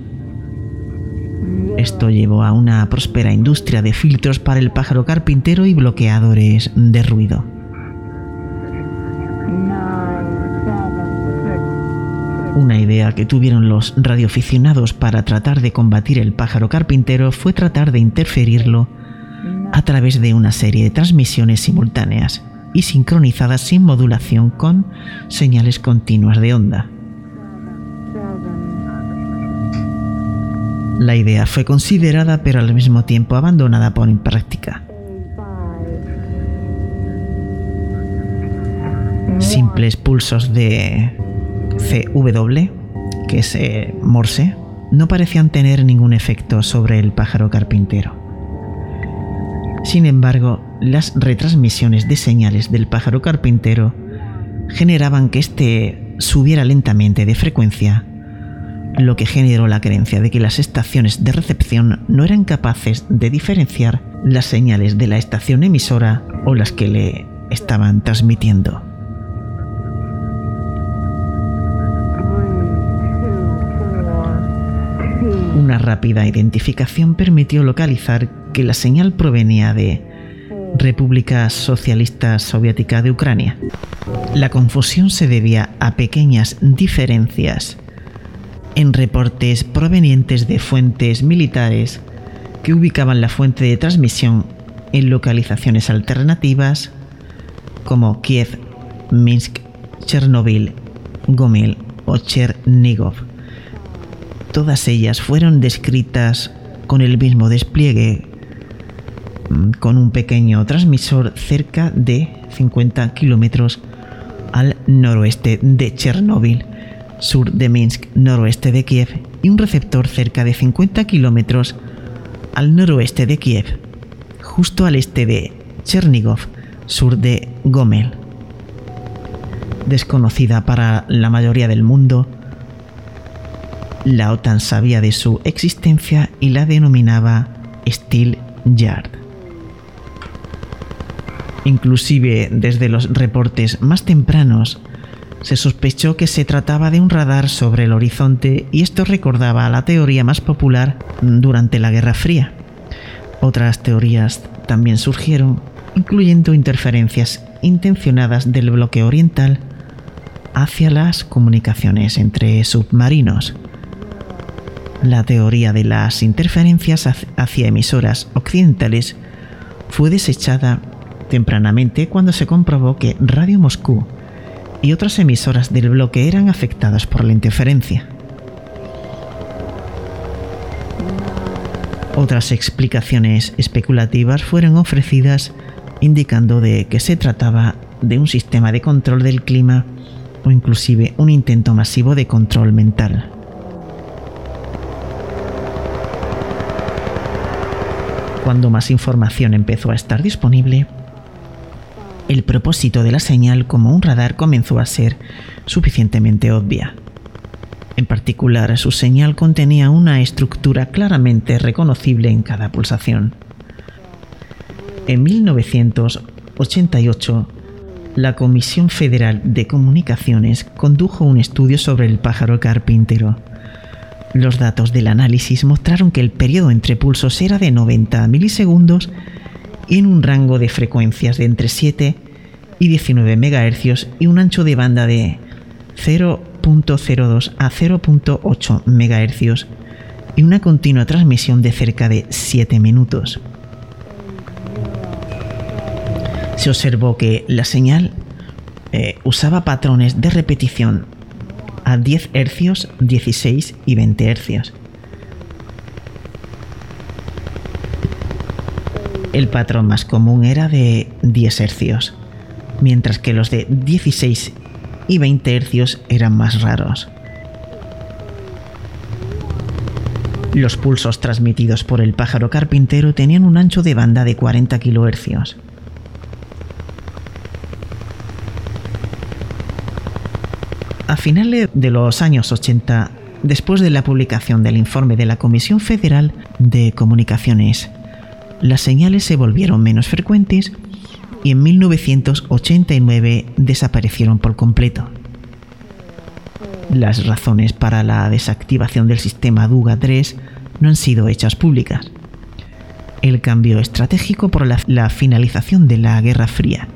Speaker 2: Esto llevó a una próspera industria de filtros para el pájaro carpintero y bloqueadores de ruido. Una idea que tuvieron los radioaficionados para tratar de combatir el pájaro carpintero fue tratar de interferirlo a través de una serie de transmisiones simultáneas y sincronizadas sin modulación con señales continuas de onda. La idea fue considerada pero al mismo tiempo abandonada por impráctica. Simples pulsos de CW, que es eh, Morse, no parecían tener ningún efecto sobre el pájaro carpintero. Sin embargo, las retransmisiones de señales del pájaro carpintero generaban que éste subiera lentamente de frecuencia, lo que generó la creencia de que las estaciones de recepción no eran capaces de diferenciar las señales de la estación emisora o las que le estaban transmitiendo. Una rápida identificación permitió localizar que la señal provenía de República Socialista Soviética de Ucrania. La confusión se debía a pequeñas diferencias en reportes provenientes de fuentes militares que ubicaban la fuente de transmisión en localizaciones alternativas como Kiev, Minsk, Chernobyl, Gomel o Chernigov. Todas ellas fueron descritas con el mismo despliegue Mm, con un pequeño transmisor cerca de 50 kilómetros al noroeste de Chernóbil, sur de Minsk, noroeste de Kiev, y un receptor cerca de 50 kilómetros al noroeste de Kiev, justo al este de Chernigov, sur de Gomel. Desconocida para la mayoría del mundo, la OTAN sabía de su existencia y la denominaba Steel Yard. Inclusive desde los reportes más tempranos, se sospechó que se trataba de un radar sobre el horizonte y esto recordaba a la teoría más popular durante la Guerra Fría. Otras teorías también surgieron, incluyendo interferencias intencionadas del bloque oriental hacia las comunicaciones entre submarinos. La teoría de las interferencias hacia emisoras occidentales fue desechada tempranamente cuando se comprobó que Radio Moscú y otras emisoras del bloque eran afectadas por la interferencia. Otras explicaciones especulativas fueron ofrecidas indicando de que se trataba de un sistema de control del clima o inclusive un intento masivo de control mental. Cuando más información empezó a estar disponible, el propósito de la señal como un radar comenzó a ser suficientemente obvia. En particular, su señal contenía una estructura claramente reconocible en cada pulsación. En 1988, la Comisión Federal de Comunicaciones condujo un estudio sobre el pájaro carpintero. Los datos del análisis mostraron que el periodo entre pulsos era de 90 milisegundos en un rango de frecuencias de entre 7 y 19 MHz y un ancho de banda de 0.02 a 0.8 MHz y una continua transmisión de cerca de 7 minutos. Se observó que la señal eh, usaba patrones de repetición a 10 Hz, 16 y 20 Hz. El patrón más común era de 10 hercios, mientras que los de 16 y 20 hercios eran más raros. Los pulsos transmitidos por el pájaro carpintero tenían un ancho de banda de 40 kHz. A finales de los años 80, después de la publicación del informe de la Comisión Federal de Comunicaciones las señales se volvieron menos frecuentes y en 1989 desaparecieron por completo. Las razones para la desactivación del sistema Duga 3 no han sido hechas públicas. El cambio estratégico por la, la finalización de la Guerra Fría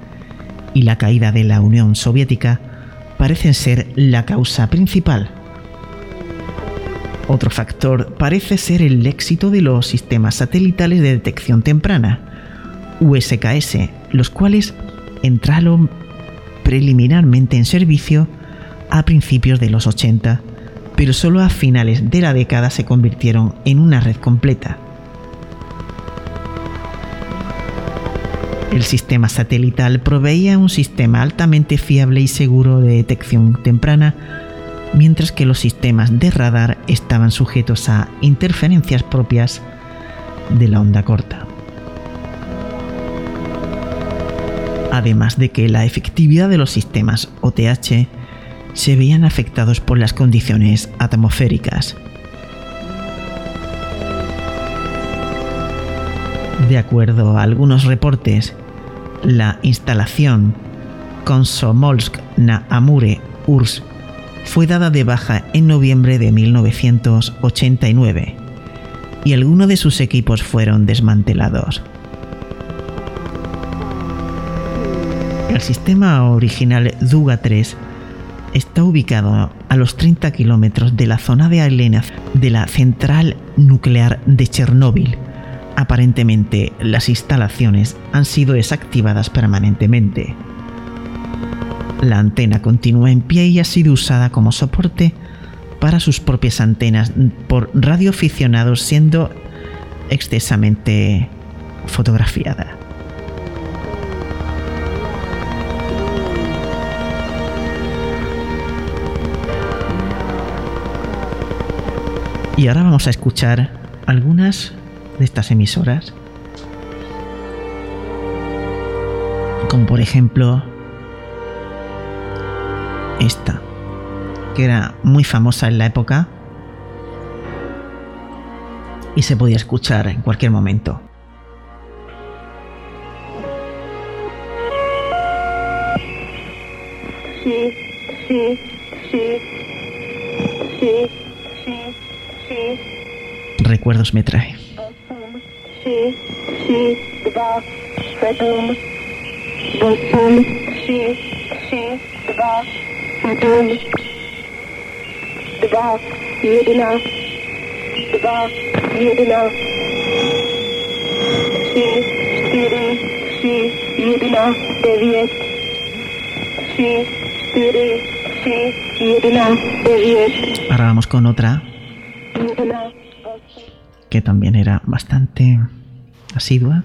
Speaker 2: y la caída de la Unión Soviética parecen ser la causa principal otro factor parece ser el éxito de los sistemas satelitales de detección temprana, USKS, los cuales entraron preliminarmente en servicio a principios de los 80, pero solo a finales de la década se convirtieron en una red completa. El sistema satelital proveía un sistema altamente fiable y seguro de detección temprana mientras que los sistemas de radar estaban sujetos a interferencias propias de la onda corta. Además de que la efectividad de los sistemas OTH se veían afectados por las condiciones atmosféricas. De acuerdo a algunos reportes, la instalación Komsomolsk na Amure URSS fue dada de baja en noviembre de 1989 y algunos de sus equipos fueron desmantelados. El sistema original Duga 3 está ubicado a los 30 kilómetros de la zona de alienación de la central nuclear de Chernóbil. Aparentemente, las instalaciones han sido desactivadas permanentemente. La antena continúa en pie y ha sido usada como soporte para sus propias antenas por radioaficionados siendo excesamente fotografiada. Y ahora vamos a escuchar algunas de estas emisoras. Como por ejemplo esta, que era muy famosa en la época y se podía escuchar en cualquier momento.
Speaker 3: Sí, sí, sí, sí, sí, sí,
Speaker 2: Recuerdos me trae.
Speaker 3: 3, 3, 2, 7, 8, 3, 3, 2, 7, 2, 7, 2, 7, 3, 4, 3, 1, 9, 3,
Speaker 2: Ahora vamos con otra que también era bastante asidua.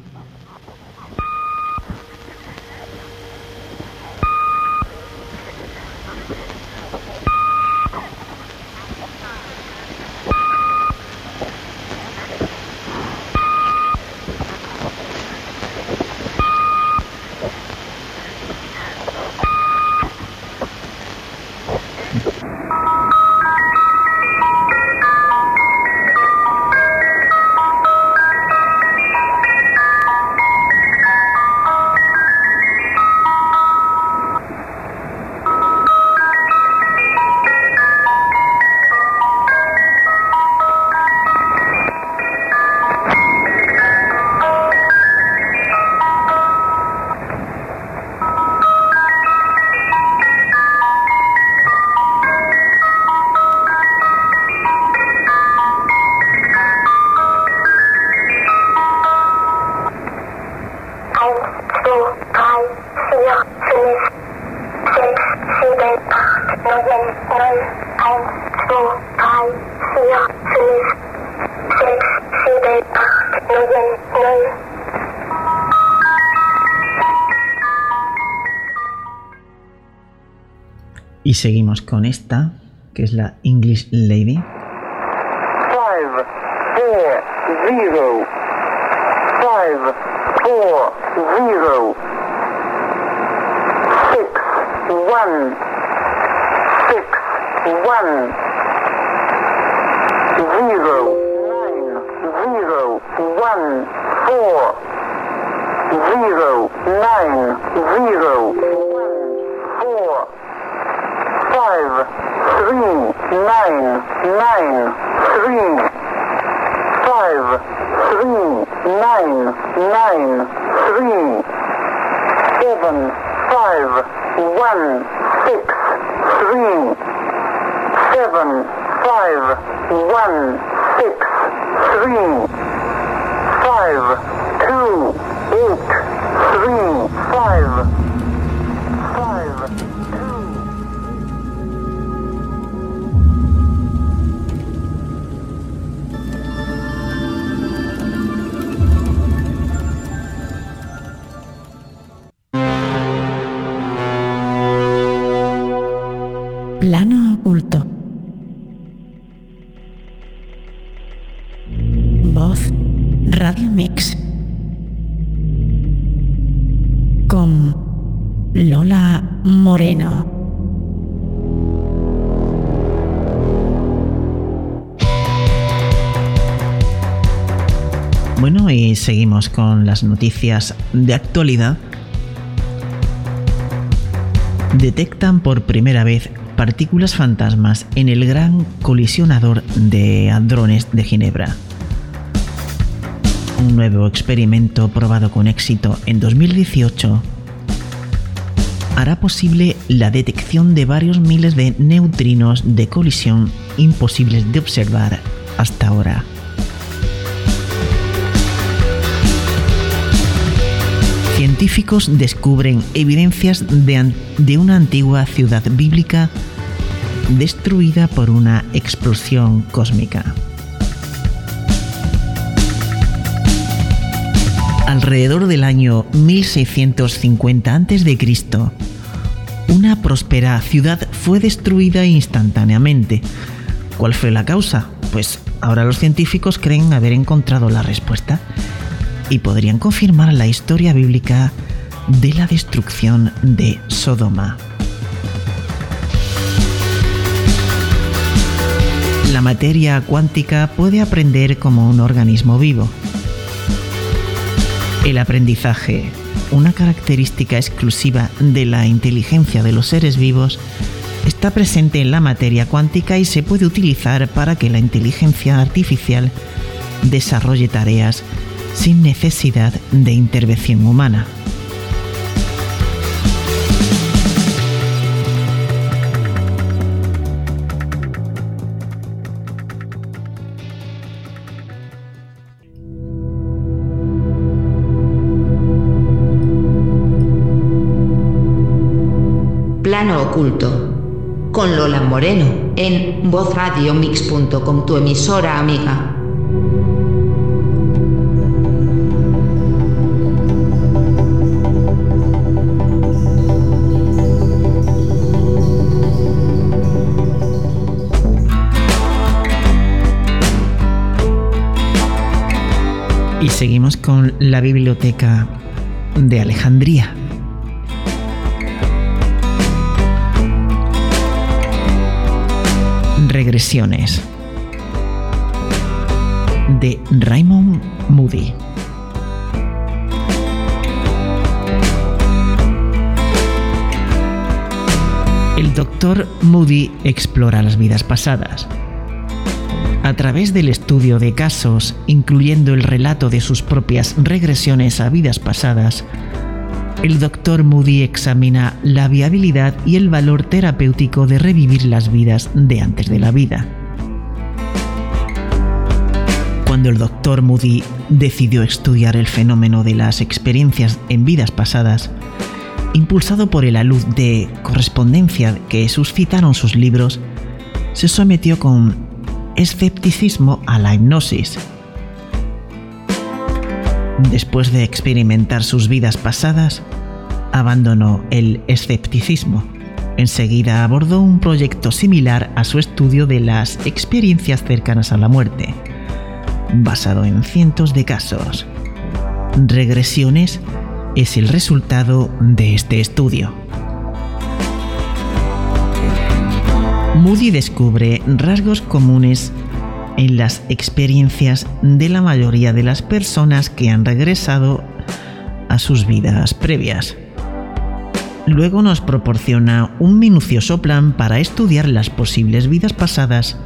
Speaker 2: Seguimos con esta, que es la English Lady.
Speaker 7: One, six, three, five, two, eight, three, five,
Speaker 2: Bueno, y seguimos con las noticias de actualidad. Detectan por primera vez partículas fantasmas en el gran colisionador de hadrones de Ginebra. un nuevo experimento probado con éxito en 2018 hará posible la detección de varios miles de neutrinos de colisión imposibles de observar hasta ahora. Científicos descubren evidencias de, de una antigua ciudad bíblica destruida por una explosión cósmica. Alrededor del año 1650 a.C., una próspera ciudad fue destruida instantáneamente. ¿Cuál fue la causa? Pues ahora los científicos creen haber encontrado la respuesta y podrían confirmar la historia bíblica de la destrucción de Sodoma. La materia cuántica puede aprender como un organismo vivo. El aprendizaje, una característica exclusiva de la inteligencia de los seres vivos, está presente en la materia cuántica y se puede utilizar para que la inteligencia artificial desarrolle tareas sin necesidad de intervención humana.
Speaker 4: Oculto. Con Lola Moreno, en vozradiomix.com, tu emisora amiga.
Speaker 2: Y seguimos con la biblioteca de Alejandría. Regresiones de Raymond Moody. El doctor Moody explora las vidas pasadas. A través del estudio de casos, incluyendo el relato de sus propias regresiones a vidas pasadas, el doctor Moody examina la viabilidad y el valor terapéutico de revivir las vidas de antes de la vida. Cuando el doctor Moody decidió estudiar el fenómeno de las experiencias en vidas pasadas, impulsado por el alud de correspondencia que suscitaron sus libros, se sometió con escepticismo a la hipnosis. Después de experimentar sus vidas pasadas, abandonó el escepticismo. Enseguida abordó un proyecto similar a su estudio de las experiencias cercanas a la muerte, basado en cientos de casos. Regresiones es el resultado de este estudio. Moody descubre rasgos comunes en las experiencias de la mayoría de las personas que han regresado a sus vidas previas. Luego nos proporciona un minucioso plan para estudiar las posibles vidas pasadas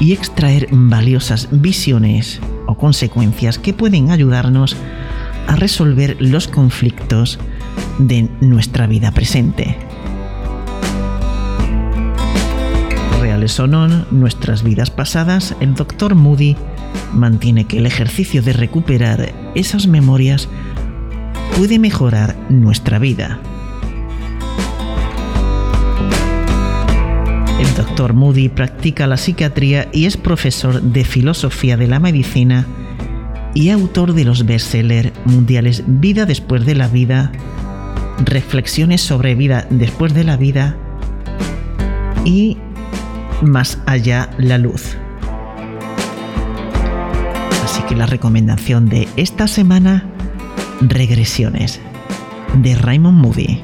Speaker 2: y extraer valiosas visiones o consecuencias que pueden ayudarnos a resolver los conflictos de nuestra vida presente. Reales o no nuestras vidas pasadas, el Dr. Moody mantiene que el ejercicio de recuperar esas memorias puede mejorar nuestra vida. El Dr. Moody practica la psiquiatría y es profesor de filosofía de la medicina y autor de los bestsellers mundiales Vida después de la vida, Reflexiones sobre vida después de la vida y Más allá la luz. Así que la recomendación de esta semana, Regresiones, de Raymond Moody.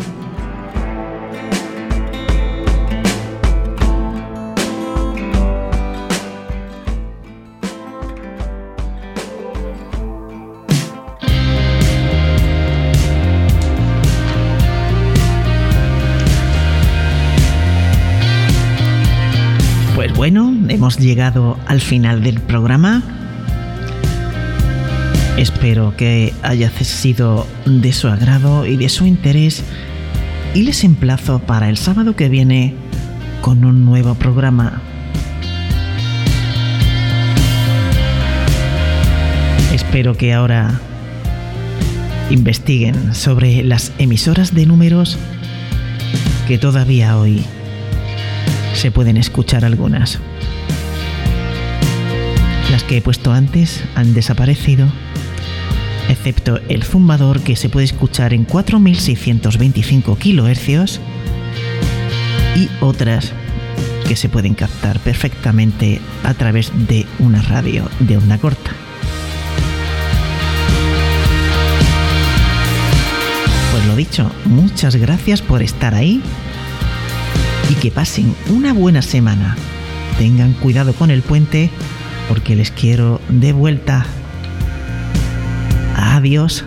Speaker 2: Hemos llegado al final del programa. Espero que haya sido de su agrado y de su interés y les emplazo para el sábado que viene con un nuevo programa. Espero que ahora investiguen sobre las emisoras de números que todavía hoy se pueden escuchar algunas. Que he puesto antes han desaparecido, excepto el zumbador que se puede escuchar en 4625 kHz y otras que se pueden captar perfectamente a través de una radio de onda corta. Pues lo dicho, muchas gracias por estar ahí y que pasen una buena semana. Tengan cuidado con el puente porque les quiero de vuelta. Adiós.